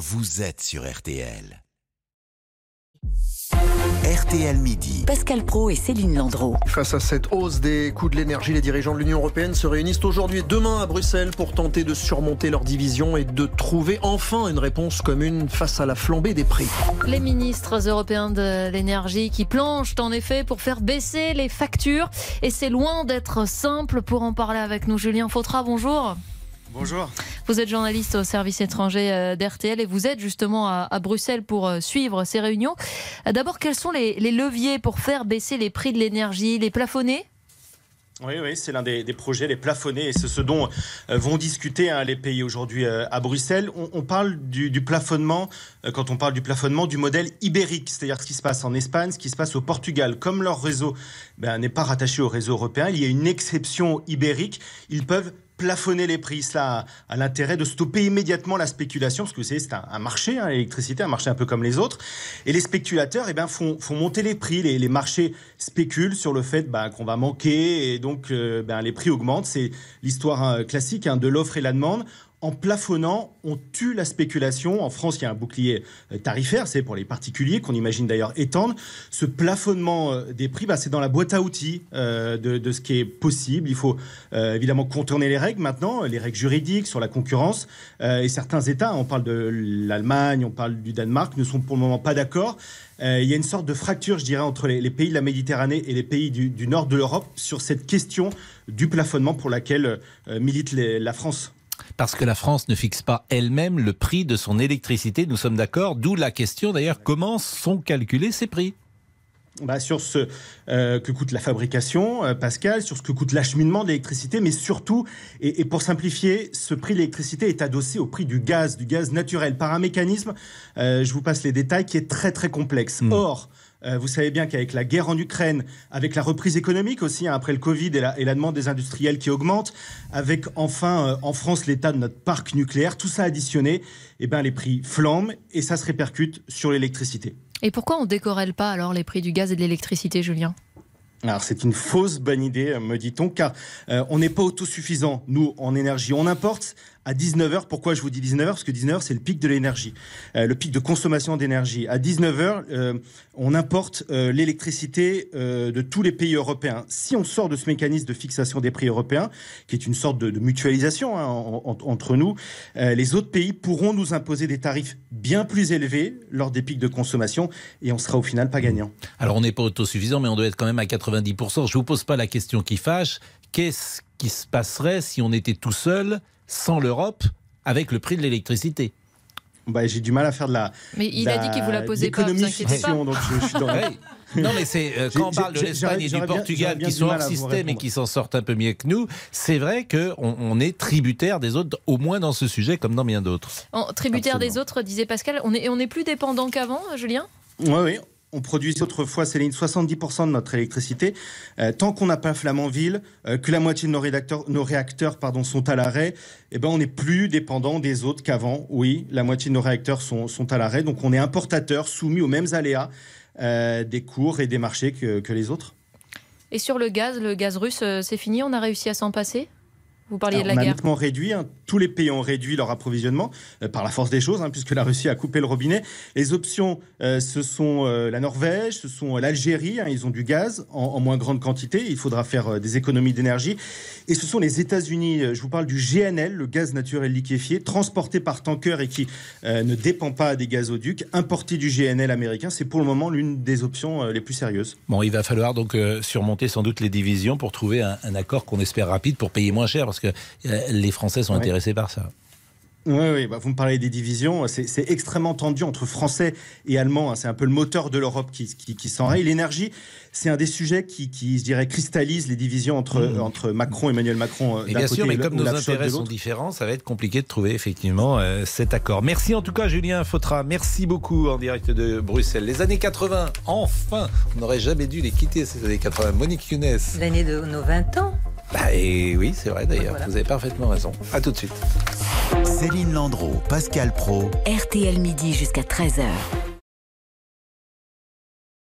vous êtes sur RTL. RTL Midi. Pascal Pro et Céline Landreau. Face à cette hausse des coûts de l'énergie, les dirigeants de l'Union européenne se réunissent aujourd'hui et demain à Bruxelles pour tenter de surmonter leurs divisions et de trouver enfin une réponse commune face à la flambée des prix. Les ministres européens de l'énergie qui planchent en effet pour faire baisser les factures et c'est loin d'être simple. Pour en parler avec nous, Julien Fautra, bonjour. Bonjour. Vous êtes journaliste au service étranger euh, d'RTL et vous êtes justement à, Bruxelles pour euh, suivre ces réunions. Euh, d'abord, quels sont les, leviers pour faire baisser les prix de l'énergie Les plafonner oui, oui, c'est l'un des, projets, les plafonnés, et c'est ce dont vont discuter hein, les pays aujourd'hui à Bruxelles. On, parle du, plafonnement, quand on parle du plafonnement, du modèle ibérique, c'est-à-dire ce qui se passe en Espagne, ce qui se passe au Portugal. Comme leur réseau ben, n'est pas rattaché au réseau européen, il y a une exception ibérique. Ils peuvent plafonner les prix. Cela a, l'intérêt de stopper immédiatement la spéculation, parce que c'est un, marché, hein, l'électricité, un marché un peu comme les autres. Et les spéculateurs eh ben, font, monter les prix. Les, les marchés spéculent sur le fait bah, qu'on va manquer et donc euh, ben, les prix augmentent. C'est l'histoire hein, classique hein, de l'offre et la demande en plafonnant, on tue la spéculation. En France, il y a un bouclier euh, tarifaire, c'est pour les particuliers, qu'on imagine d'ailleurs étendre. Ce plafonnement euh, des prix, bah, c'est dans la boîte à outils euh, de, ce qui est possible. Il faut évidemment contourner les règles maintenant, les règles juridiques sur la concurrence. et certains États, on parle de l'Allemagne, on parle du Danemark, ne sont pour le moment pas d'accord. il y a une sorte de fracture, je dirais, entre les, pays de la Méditerranée et les pays du, nord de l'Europe sur cette question du plafonnement pour laquelle milite la France parce que la France ne fixe pas elle-même le prix de son électricité. Nous sommes d'accord. D'où la question d'ailleurs comment sont calculés ces prix bah, sur ce euh, que coûte la fabrication, euh, Pascal, sur ce que coûte l'acheminement de l'électricité, mais surtout, et, pour simplifier, ce prix de l'électricité est adossé au prix du gaz, du gaz naturel, par un mécanisme, euh, je vous passe les détails, qui est très très complexe. Hmm. Or, euh, vous savez bien qu'avec la guerre en Ukraine, avec la reprise économique aussi, hein, après le Covid et la, et la, demande des industriels qui augmente, avec enfin euh, en France l'état de notre parc nucléaire, tout ça additionné, eh ben, les prix flambent et ça se répercute sur l'électricité. Et pourquoi on décorrèle pas alors les prix du gaz et de l'électricité, Julien? Alors c'est une fausse bonne idée, me dit-on, car euh, on n'est pas autosuffisant, nous, en énergie. On importe à 19h. Pourquoi je vous dis 19h Parce que 19h, c'est le pic de l'énergie, euh, le pic de consommation d'énergie. À 19h, euh, on importe euh, l'électricité de tous les pays européens. Si on sort de ce mécanisme de fixation des prix européens, qui est une sorte de, mutualisation hein, entre nous, les autres pays pourront nous imposer des tarifs bien plus élevés lors des pics de consommation et on sera au final pas gagnant. Alors on n'est pas autosuffisant, mais on doit être quand même à 90%. Je vous pose pas la question qui fâche. Qu'est-ce qui se passerait si on était tout seul sans l'Europe avec le prix de l'électricité. Bah, j'ai du mal à faire de la. Mais il a dit qu'il vous la posait pas. Vous fiction, donc je, suis dans. Non, mais c'est euh, quand on parle de l'Espagne et du Portugal qui sont hors système et qui s'en sortent un peu mieux que nous, c'est vrai qu'on on est tributaire des autres, au moins dans ce sujet comme dans bien d'autres. Tributaire des autres, disait Pascal. On est, on est plus dépendant qu'avant, Julien? Oui, oui on produisait autrefois, Céline, 70% de notre électricité. Euh, tant qu'on n'a pas Flamanville, euh, que la moitié de nos, réacteurs, nos réacteurs pardon, sont à l'arrêt, eh ben, on n'est plus dépendant des autres qu'avant. Oui, la moitié de nos réacteurs sont, sont à l'arrêt. Donc on est importateur, soumis aux mêmes aléas euh, des cours et des marchés que, que les autres. Et sur le gaz, le gaz russe, c'est fini On a réussi à s'en passer? Vous parliez de la on a nettement réduit. Hein. Tous les pays ont réduit leur approvisionnement euh, par la force des choses, hein, puisque la Russie a coupé le robinet. Les options, euh, ce sont euh, la Norvège, ce sont l'Algérie. Hein. ils ont du gaz en, moins grande quantité. Il faudra faire des économies d'énergie. Et ce sont les États-Unis. Je vous parle du GNL, le gaz naturel liquéfié, transporté par tanker et qui ne dépend pas des gazoducs, importé du GNL américain. C'est pour le moment l'une des options les plus sérieuses. Bon, il va falloir donc surmonter sans doute les divisions pour trouver un, un accord qu'on espère rapide pour payer moins cher, parce que les Français sont intéressés par ça. Oui, oui bah, vous me parlez des divisions. C'est extrêmement tendu entre Français et Allemands. Hein. C'est un peu le moteur de l'Europe qui, qui, qui s'enraye. L'énergie, c'est un des sujets qui, qui, je dirais, cristallise les divisions entre, mmh. entre Macron, Emmanuel Macron. Et euh, bien sûr, mais comme nos intérêts sont différents, ça va être compliqué de trouver effectivement euh, cet accord. Merci en tout cas, Julien Fautra. Merci beaucoup en direct de Bruxelles. Les années 80, enfin, on n'aurait jamais dû les quitter, ces années 80. Monique Younes. L'année de nos 20 ans. Bah, et oui, c'est vrai d'ailleurs. Vous avez parfaitement raison. À tout de suite. Céline Landreau, Pascal Pro. RTL midi jusqu'à 13h.